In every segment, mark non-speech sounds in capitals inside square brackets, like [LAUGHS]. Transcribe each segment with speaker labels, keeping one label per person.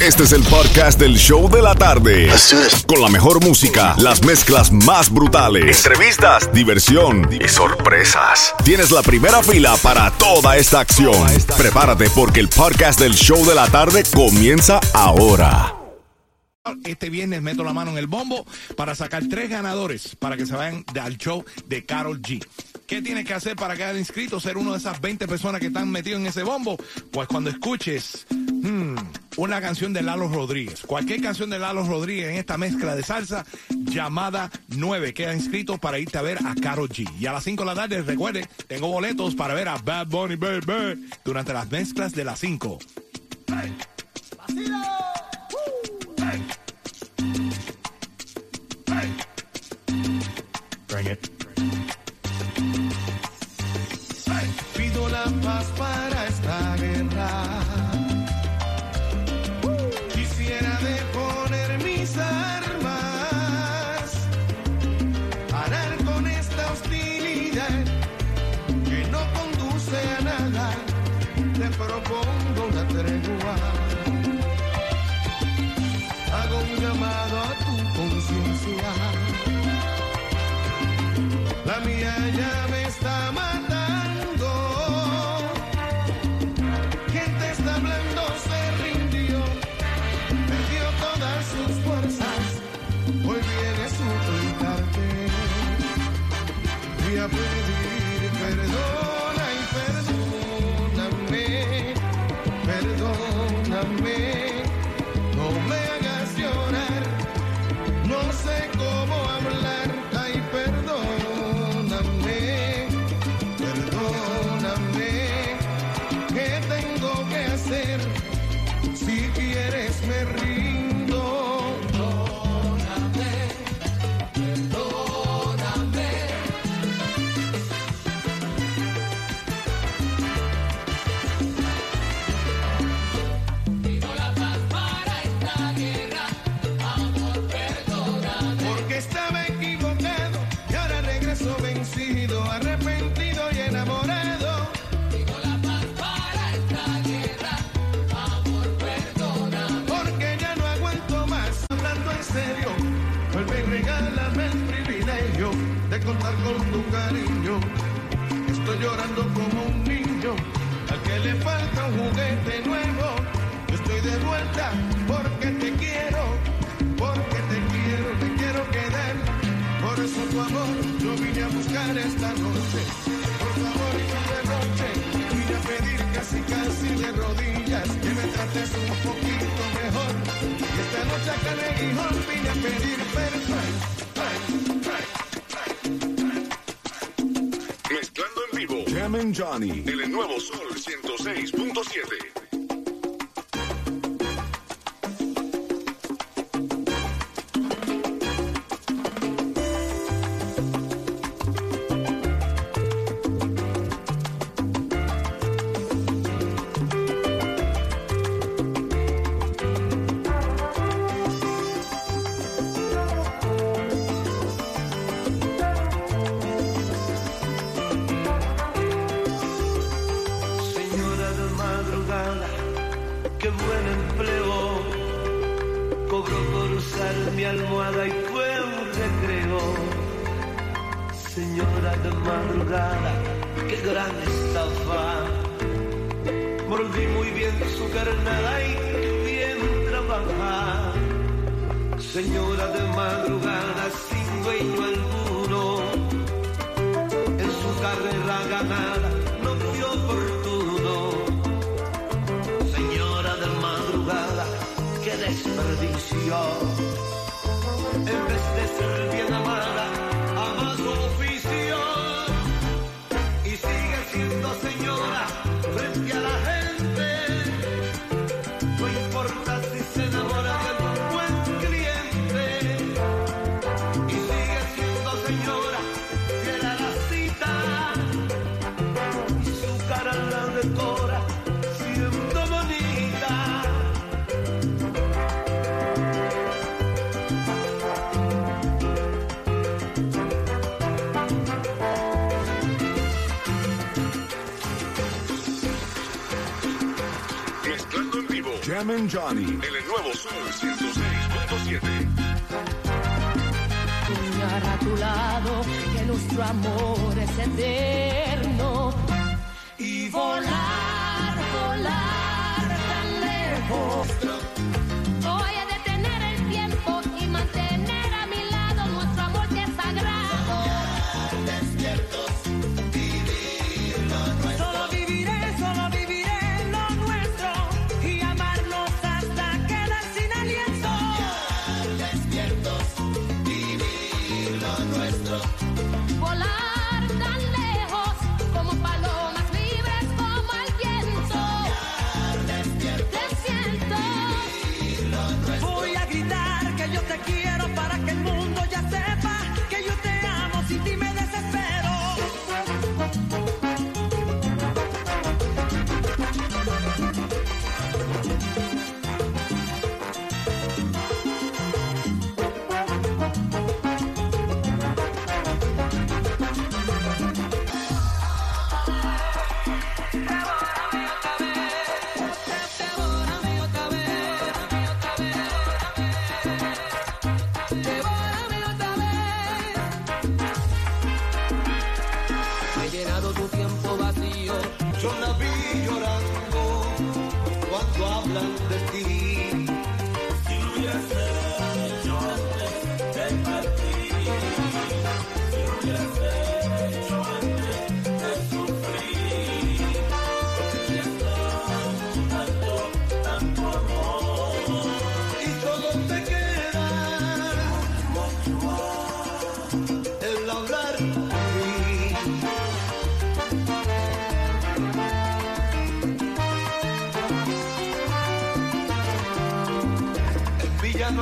Speaker 1: Este es el podcast del show de la tarde. Con la mejor música, las mezclas más brutales, entrevistas, diversión y sorpresas. Tienes la primera fila para toda esta acción. Prepárate porque el podcast del show de la tarde comienza ahora.
Speaker 2: Este viernes meto la mano en el bombo para sacar tres ganadores para que se vayan al show de Carol G. ¿Qué tienes que hacer para quedar inscrito? Ser uno de esas 20 personas que están metidos en ese bombo. Pues cuando escuches hmm, una canción de Lalo Rodríguez, cualquier canción de Lalo Rodríguez en esta mezcla de salsa llamada 9, queda inscrito para irte a ver a Carol G. Y a las 5 de la tarde, recuerde, tengo boletos para ver a Bad Bunny Baby durante las mezclas de las 5. Bring it.
Speaker 3: Esta noche. Por favor y no de noche, vine a pedir casi casi de rodillas que me trates un poquito mejor. Y esta noche acá en el Guijón vine a pedir perdón.
Speaker 1: Mezclando en vivo. Jam and Johnny. En el nuevo Sol 106.7.
Speaker 4: Señora de madrugada, qué gran estafa. Mordí muy bien su carnada y qué bien trabaja. Señora de madrugada, sin dueño alguno en su carrera ganada no fue oportuno. Señora de madrugada, qué desperdicio.
Speaker 3: Jam Johnny. En el nuevo Sol 106.7.
Speaker 4: a tu lado que nuestro amor es eterno y volar, volar tan lejos. hacer.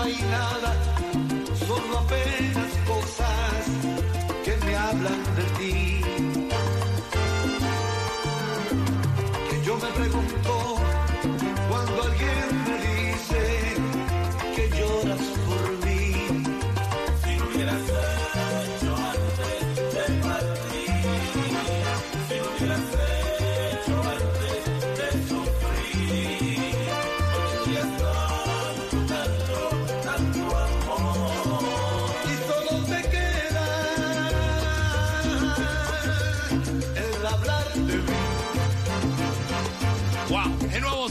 Speaker 4: bailar.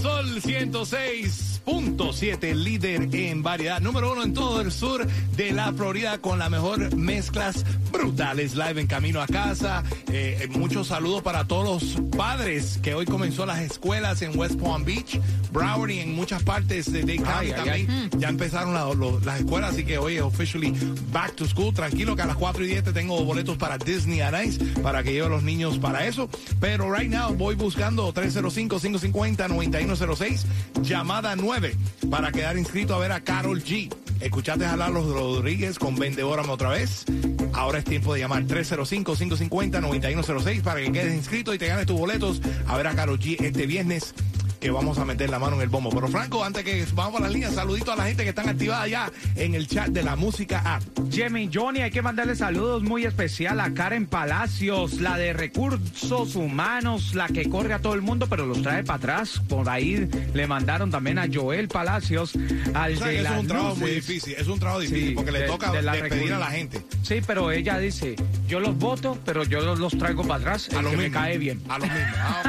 Speaker 5: Sol 106.7, líder en variedad, número uno en todo el sur de la Florida con la mejor mezclas brutales, live en camino a casa. Eh, eh, muchos saludos para todos los padres que hoy comenzó las escuelas en West Palm Beach, Broward y en muchas partes de Dade County también. Ya empezaron las escuelas, así que hoy es officially back to school. Tranquilo que a las 4 y 10 tengo boletos para Disney a Nice para que lleve a los niños para eso. Pero right now voy buscando 305-550-9106, llamada 9, para quedar inscrito a ver a Carol G. Escuchaste a Lalo Rodríguez con Vendedórame otra vez. Ahora tiempo de llamar 305-550-9106 para que quedes inscrito y te ganes tus boletos. A ver a Carol G este viernes que vamos a meter la mano en el bombo. Pero Franco, antes que vamos a la línea, saludito a la gente que están activada ya en el chat de la música app.
Speaker 6: Jimmy Johnny, hay que mandarle saludos muy especial a Karen Palacios, la de recursos humanos, la que corre a todo el mundo, pero los trae para atrás. Por ahí le mandaron también a Joel Palacios, al de
Speaker 5: Es un trabajo muy difícil, es un trabajo difícil porque le toca despedir a la gente.
Speaker 6: Sí, pero ella dice, yo los voto, pero yo los, traigo para atrás, a lo que me cae bien.
Speaker 5: A los mismos. Ah,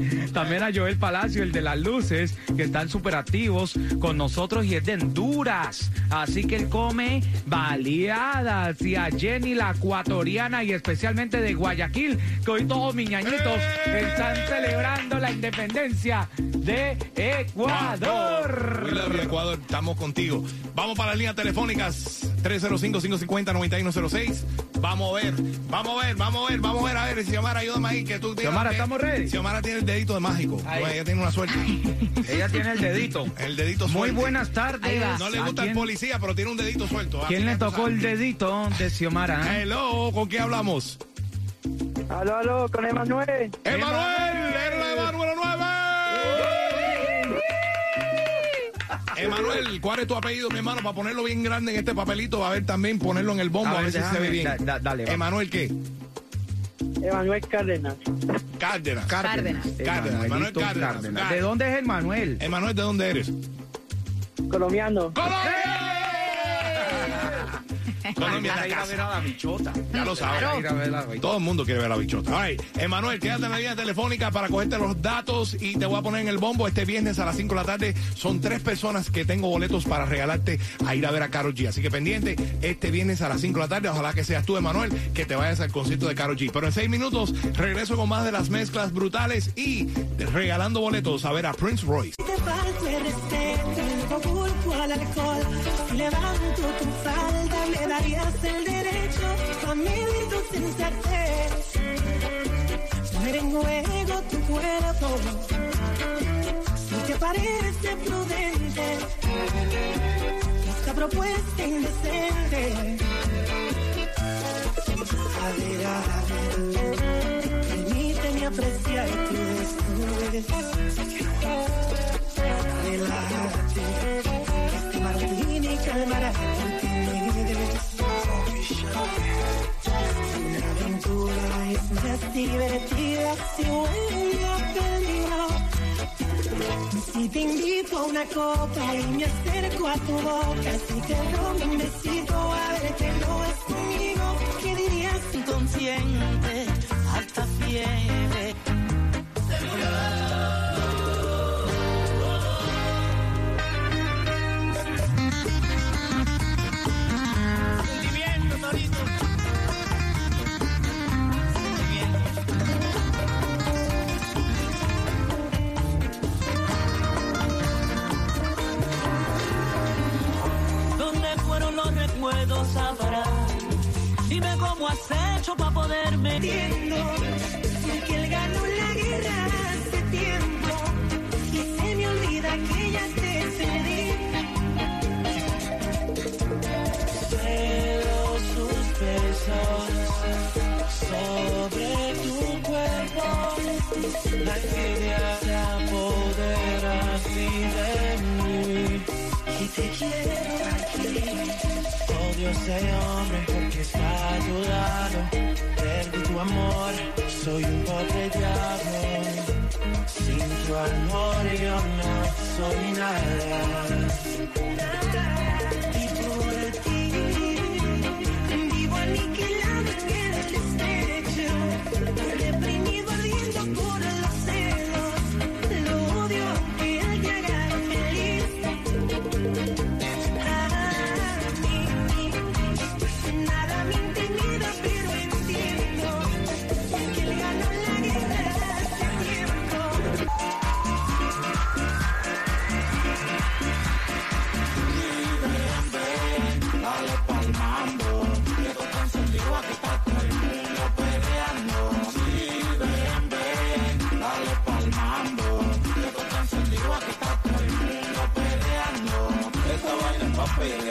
Speaker 5: [LAUGHS]
Speaker 6: También a Joel Palacio, el de las luces, que están súper activos con nosotros y es de Honduras. Así que él come baleadas. Y a Jenny, la ecuatoriana y especialmente de Guayaquil, que hoy todos mis ñañitos están celebrando la independencia de Ecuador.
Speaker 5: Ecuador, estamos contigo. Vamos para las líneas telefónicas 305-550-9106. Vamos a ver, vamos a ver, vamos a ver, vamos a ver, a ver, Xiomara, ayúdame ahí, que tú
Speaker 6: Xiomara, ¿estamos ready?
Speaker 5: Xiomara tiene el dedito de mágico. ella tiene una suerte. [LAUGHS]
Speaker 6: ella tiene el dedito.
Speaker 5: El dedito suelto.
Speaker 6: Muy buenas tardes.
Speaker 5: No le gusta el policía, pero tiene un dedito suelto.
Speaker 6: ¿Quién le tocó el dedito de Xiomara?
Speaker 5: Hello, ¿con qué hablamos?
Speaker 7: Aló, aló, con Emanuel.
Speaker 5: ¡Emanuel! Emanuel, ¿cuál es tu apellido, mi hermano? Para ponerlo bien grande en este papelito, a ver también ponerlo en el bombo, a, ver, si se ve bien.
Speaker 6: dale,
Speaker 5: Emanuel, ¿qué?
Speaker 7: Emanuel Cárdenas.
Speaker 5: Cárdenas.
Speaker 8: Cárdenas.
Speaker 5: Cárdenas, Manuel
Speaker 6: Emanuelito
Speaker 5: Cárdenas.
Speaker 6: Cárdenas. ¿De dónde es el Manuel?
Speaker 5: Emanuel, ¿de dónde eres?
Speaker 7: Colombiano.
Speaker 5: Colombia,
Speaker 6: Para
Speaker 5: la
Speaker 6: ir a ver a la bichota.
Speaker 5: Ya lo sabes.
Speaker 6: A a.
Speaker 5: Todo el mundo quiere ver la bichota. Ay, Emanuel, quédate en la línea telefónica para cogerte los datos y te voy a poner en el bombo este viernes a las 5 de la tarde. Son tres personas que tengo boletos para regalarte a ir a ver a Karol G. Así que pendiente, este viernes a las 5 de la tarde. Ojalá que seas tú, Emanuel, que te vayas al concierto de Karol G. Pero en seis minutos regreso con más de las mezclas brutales y regalando boletos a ver a Prince Royce.
Speaker 9: te falto el respeto, al alcohol. Levanto tu falda, me darías el derecho a medir tu sensatez. Poner en juego tu cuerpo, si te parece prudente, esta propuesta indecente. A ver, a ver, permíteme apreciar tu desnudez. Relájate, este martini calmará tu. Una aventura es más divertida si huele a peligro. Si te invito a una copa y me acerco a tu boca, si te robo un besito a ver que no es conmigo, ¿qué dirías inconsciente? Hasta fiebre. La
Speaker 10: envidia se apodera así de mí
Speaker 9: Y te quiero aquí.
Speaker 10: Odio ese hombre porque está a tu lado Perdí tu amor, soy un pobre diablo Sin tu amor yo no soy nada
Speaker 9: Y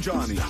Speaker 11: Johnny.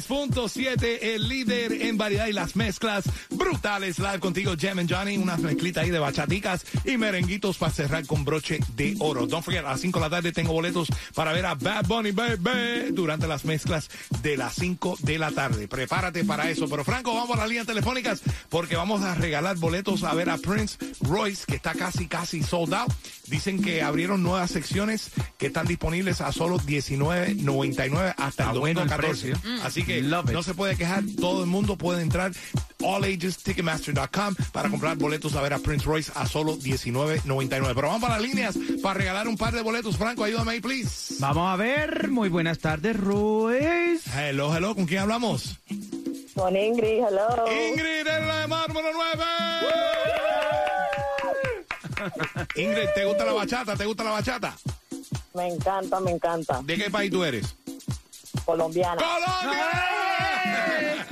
Speaker 11: 106.7,
Speaker 5: el líder en variedad y las mezclas brutales. Live contigo, Jam and Johnny. Unas mezclitas ahí de bachaticas y merenguitos para cerrar con broche de oro. Don't forget, a las 5 de la tarde tengo boletos para ver a Bad Bunny Baby durante las mezclas de las 5 de la tarde. Prepárate para eso. Pero Franco, vamos a las líneas telefónicas porque vamos a regalar boletos a ver a Prince Royce, que está casi, casi sold out. Dicen que abrieron nuevas secciones que están disponibles a solo $19.99 hasta el
Speaker 6: Ah,
Speaker 5: domingo
Speaker 6: bueno el
Speaker 5: 14.
Speaker 6: precio.
Speaker 5: Así que
Speaker 6: Love it.
Speaker 5: no se puede quejar. Todo el mundo puede entrar allagesticketmaster.com para comprar boletos a ver a Prince Royce a solo $19.99. Pero vamos para las líneas para regalar un par de boletos. Franco, ayúdame ahí, please.
Speaker 6: Vamos a ver. Muy buenas tardes, Ruiz.
Speaker 5: Hello, hello. ¿Con quién hablamos?
Speaker 7: Con Ingrid, hello.
Speaker 5: Ingrid en la de Mármol 9. [LAUGHS] Ingrid, ¿te gusta la bachata? ¿Te gusta la bachata?
Speaker 7: Me encanta, me encanta.
Speaker 5: ¿De qué país tú eres?
Speaker 7: Colombiana.
Speaker 5: ¡Colombia!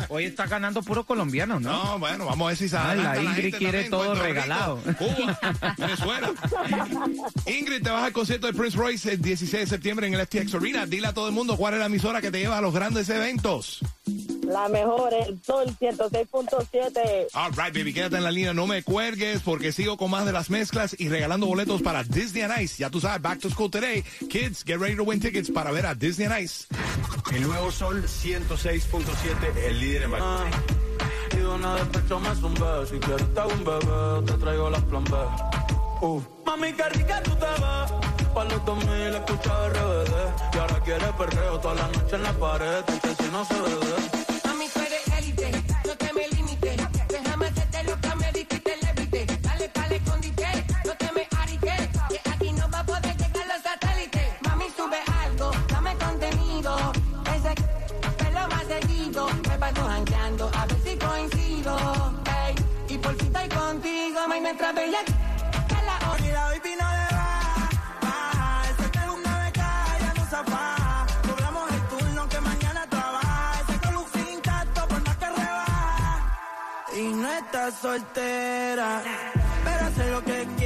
Speaker 6: Hoy está ganando puro colombiano, ¿no?
Speaker 5: No, bueno, vamos a ver si se
Speaker 6: Ah, la Ingrid quiere
Speaker 5: también,
Speaker 6: todo
Speaker 5: Rico,
Speaker 6: regalado.
Speaker 5: Cuba, Venezuela. Ingrid, te vas al concierto de Prince Royce el 16 de septiembre en el FTX Arena. Dile a todo el mundo cuál es la emisora que te lleva a los grandes eventos.
Speaker 7: La mejor, el Sol 106.7.
Speaker 5: All right, baby, quédate en la línea, no me cuelgues porque sigo con más de las mezclas y regalando boletos para Disney on Ice. Ya tú sabes, back to school today. Kids, get ready to win tickets para ver a Disney on Ice.
Speaker 12: El nuevo Sol 106.7, el líder en variedad.
Speaker 13: Y de una despecho me zumbé. Si quieres te hago un bebé, te traigo las plan B. Uh. Mami, qué rica tú te ves. Pa' los 2000 escucha RBD. Y ahora quieres perreo toda la noche en la pared. Que si no se bebe.
Speaker 14: Mami, mientras bella. que la hora.
Speaker 13: Y la baby no le va. Baja, ese es una beca, ya no se baja. Cobramos el turno que mañana trabaja. Ese color intacto por más que rebaja. Y no está soltera, pero hace lo que quiera.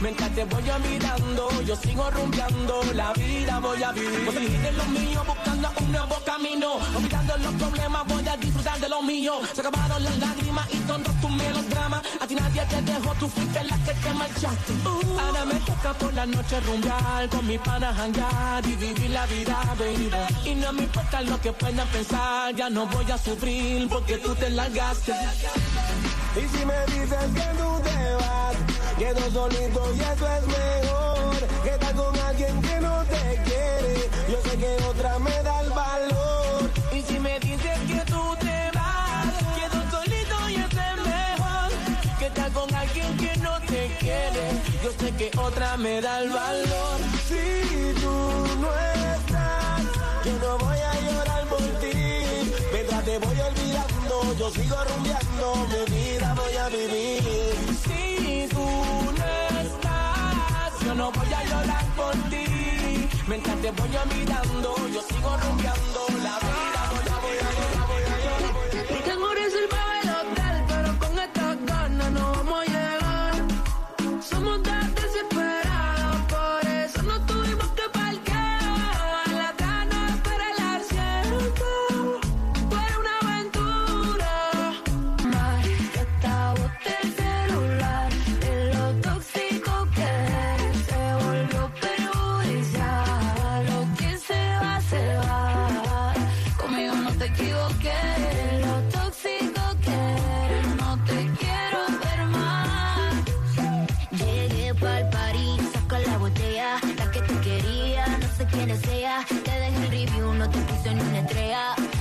Speaker 13: Mientras te voy a mirando, yo sigo rumbeando, la vida voy a vivir. Voy a seguir en lo mío, buscando un nuevo camino. Olvidando los problemas, voy a disfrutar de lo mío. Se acabaron las lágrimas y todos tus melodramas. A ti nadie te dejó, tú fuiste la que te marchaste. Uh, ahora me toca por la noche rumbear, con mis panas jangar y vivir la vida, baby. Y no me importa lo que puedan pensar, ya no voy a sufrir porque tú te largaste.
Speaker 12: Y si me dices que tú quedo solito y eso es mejor. Que estar con alguien que no te quiere, yo sé que otra me da el valor.
Speaker 13: Y si me dices que tú te vas, quedo solito y eso es mejor. Que estar con alguien que no te quiere, yo sé que otra me da el valor.
Speaker 12: Si tú no estás, yo no voy a llorar por ti. Mientras te voy olvidando, yo sigo rumbeando, mi vida voy a vivir.
Speaker 13: Yo no voy a llorar por ti. Mientras te voy mirando, yo sigo rumbeando la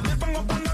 Speaker 14: Me
Speaker 13: pongo cuando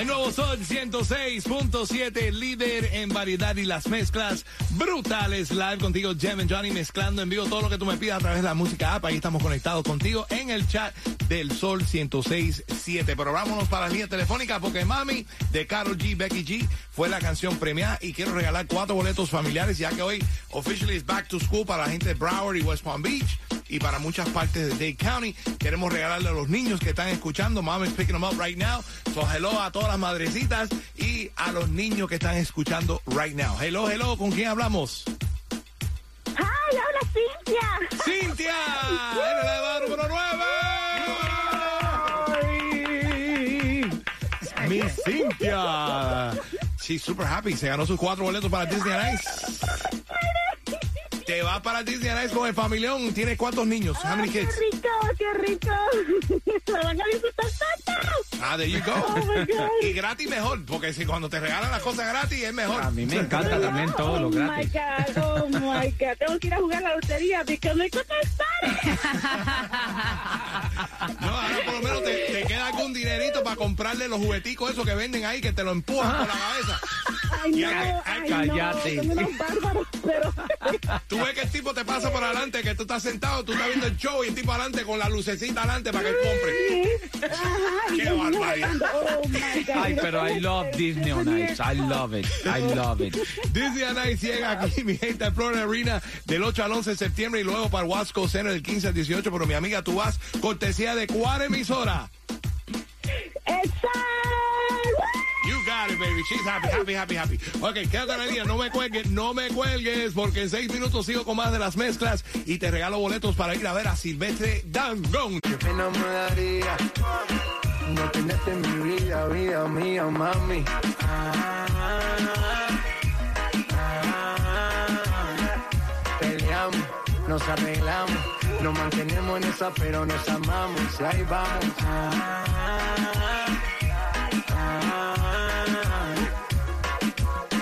Speaker 13: el
Speaker 5: nuevo Sol 106.7, líder en variedad y las mezclas brutales. Live contigo, Jem and Johnny, mezclando en vivo todo lo que tú me pidas a través de la música app. Ahí estamos conectados contigo en el chat del Sol 106.7. Pero vámonos para la línea telefónica porque Mami de Carol G, Becky G, fue la canción premiada y quiero regalar cuatro boletos familiares ya que hoy officially is back to school para la gente de Broward y West Palm Beach y para muchas partes de Dade County. Queremos regalarle a los niños que están escuchando. Mama's picking them up right now. So hello a todas las madrecitas y a los niños que están escuchando right now. Hello, hello, ¿con quién hablamos?
Speaker 7: ¡Ay, habla Cintia!
Speaker 5: ¡Cintia! [LAUGHS] ¡Eres la edad número 9! ¡Mi Cintia! She's super happy. Se ganó sus cuatro boletos para Disney on Ice. Te vas para Disney con el familión. ¿Tienes cuántos niños? How many kids?
Speaker 7: ¡Qué rico, qué rico! [LAUGHS] Se van a disfrutar tanto.
Speaker 5: Ah, there you go.
Speaker 7: Oh, my God.
Speaker 5: Y gratis mejor, porque si cuando te regalan las cosas gratis es mejor.
Speaker 6: A mí me encanta también todo lo
Speaker 7: Oh
Speaker 6: gratis.
Speaker 7: my God, oh my God. Tengo que ir a jugar la lotería porque contestar. [LAUGHS]
Speaker 5: No, ahora por lo menos te, te queda algún dinerito para comprarle los jugueticos esos que venden ahí que te lo empujan por la cabeza.
Speaker 7: Ay, no,
Speaker 5: ay,
Speaker 7: ay,
Speaker 6: cállate.
Speaker 7: no. Son unos bárbaros, pero. [LAUGHS]
Speaker 5: Tú ves que el tipo te pasa por adelante, que tú estás sentado, tú estás viendo el show y el tipo adelante con la lucecita adelante para que él compre.
Speaker 7: Ajá, y
Speaker 5: Qué barbaridad.
Speaker 7: bailando. Oh my God.
Speaker 6: Ay, pero I love Disney on Ice. I love it. I love it.
Speaker 5: Disney on Ice llega aquí, mi gente, Florida Arena del 8 al 11 de septiembre y luego para el Wasco Center del 15 al 18. Pero mi amiga, tú vas cortesía de cuál emisora.
Speaker 7: Exacto.
Speaker 5: Baby. She's happy, happy, happy, happy. Ok, quédate en la línea. No me cuelgues, no me cuelgues, porque en seis minutos sigo con más de las mezclas y te regalo boletos para ir a ver a Silvestre Dangón.
Speaker 12: Pena me daría no tenerte en mi vida, vida mía, mami. Peleamos, nos arreglamos, nos mantenemos en esa, pero nos amamos y ahí vamos.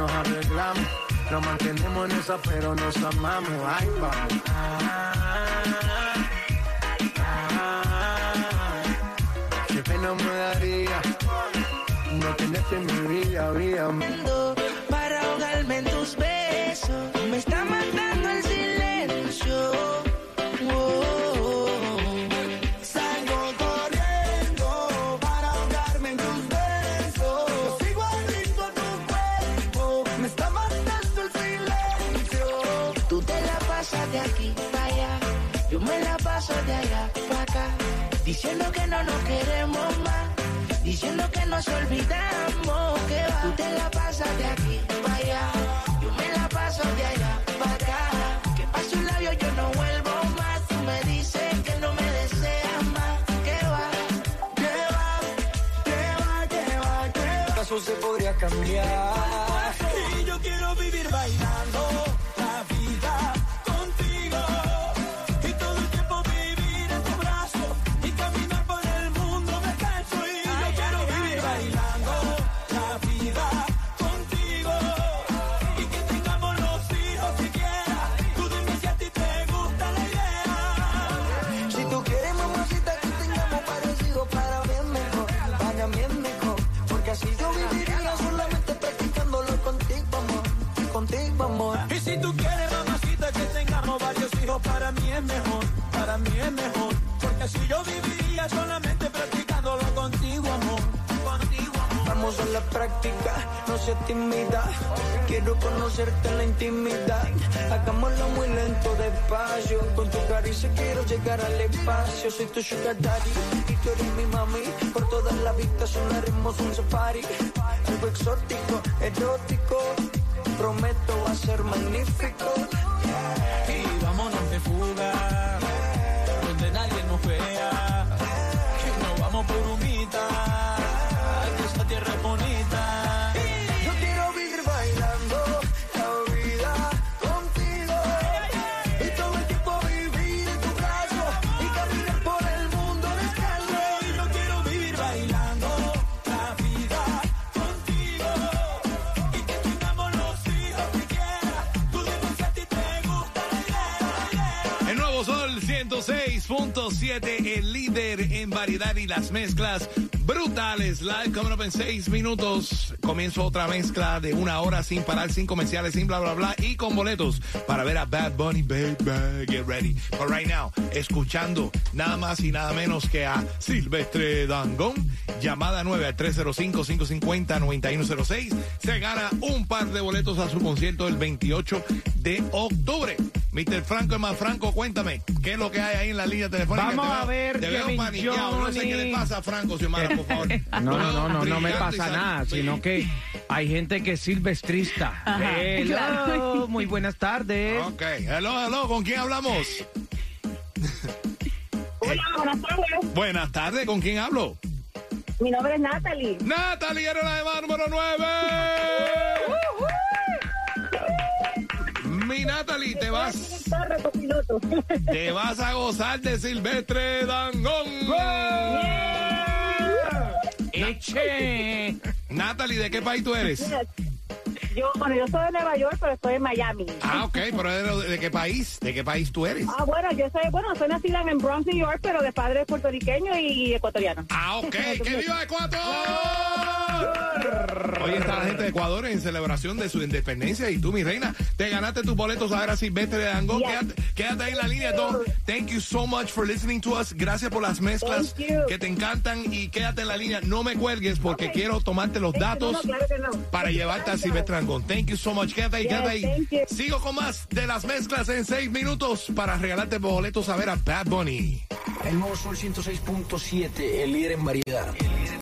Speaker 11: nos arreglamos, nos mantenemos en esa, pero nos amamos. Ahí vamos. Qué pena me daría no tenerte en mi vida, vida
Speaker 13: para ahogarme en tus besos. Me está matando el silencio.
Speaker 12: Yo me
Speaker 13: la paso de allá para acá. Diciendo que no nos queremos más. Diciendo que nos olvidamos que va. Tú te la pasas de aquí para allá. Yo me la paso de allá para acá. Que paso un labio yo no vuelvo más. Tú me dices que no me deseas más. Que va.
Speaker 12: ¿Qué va? ¿Qué va? ¿Qué va? ¿Qué va? ¿Acaso se podría cambiar? Y yo quiero vivir bailando tengamos varios hijos, para mí es mejor, para mí es mejor. Porque si yo viviría solamente practicándolo contigo, amor. Contigo, amor.
Speaker 13: Vamos a la práctica, no seas tímida. Quiero conocerte en la intimidad. Hagámoslo muy lento, despacio. Con tu caricia quiero llegar al espacio. Soy tu sugar daddy y tú eres mi mami. Por todas las vistas sonaremos un safari. Algo exótico, erótico. Prometo va a ser magnífico.
Speaker 5: 106.7, el líder en variedad y las mezclas brutales. Live coming up en 6 minutos. Comienzo otra mezcla de una hora sin parar, sin comerciales, sin bla, bla, bla. Y con boletos para ver a Bad Bunny, baby. Get ready. But right now, escuchando nada más y nada menos que a Silvestre Dangón. Llamada 9 al 305-550-9106. Se gana un par de boletos a su concierto el 28 de octubre. Mr. Franco es más Franco, cuéntame, ¿qué es lo que hay ahí en la línea telefónica?
Speaker 6: Vamos a ver,
Speaker 5: Te veo paniqueado, no sé qué le pasa a Franco, Xiomara, por favor. [LAUGHS]
Speaker 6: No, no, no, no, no me pasa nada, sino que hay gente que es silvestrista.
Speaker 15: Ajá,
Speaker 6: Hello,
Speaker 15: claro.
Speaker 6: muy buenas tardes.
Speaker 5: Ok, hello, hello, ¿con quién hablamos? [LAUGHS]
Speaker 7: Hola, buenas tardes.
Speaker 5: Buenas tardes, ¿con quién hablo?
Speaker 7: Mi nombre es Natalie.
Speaker 5: Natalie, eres la demanda número 9. Mi Natalie, te vas, te vas a gozar de Silvestre Dangón. [LAUGHS]
Speaker 6: Eche. [LAUGHS]
Speaker 5: Natalie, ¿de qué país tú eres?
Speaker 7: Yo, bueno, yo soy de Nueva York, pero estoy en Miami.
Speaker 5: Ah, ok, pero ¿de, de qué país? ¿De qué país tú eres?
Speaker 7: Ah, bueno, yo soy, bueno, soy nacida en Bronx, New York, pero de padres puertorriqueños y ecuatorianos.
Speaker 5: Ah, ok, [LAUGHS] ¡que viva Ecuador! Hoy está la gente de Ecuador en celebración de su independencia y tú, mi reina, te ganaste tus boletos a ver a Silvestre de Dangón.
Speaker 7: Yes.
Speaker 5: Quédate, quédate ahí en la línea, Don. Thank you so much for listening to us. Gracias por las mezclas que te encantan y quédate en la línea. No me cuelgues porque quiero tomarte los datos
Speaker 7: No, no, claro que no.
Speaker 5: para llevarte a Silvestre Dangón. Thank you so much. Quédate ahí,
Speaker 7: Yes,
Speaker 5: quédate ahí. Sigo con más de las mezclas en seis minutos para regalarte boletos a ver a Bad Bunny.
Speaker 11: El nuevo Sol 106.7, el líder en variedad.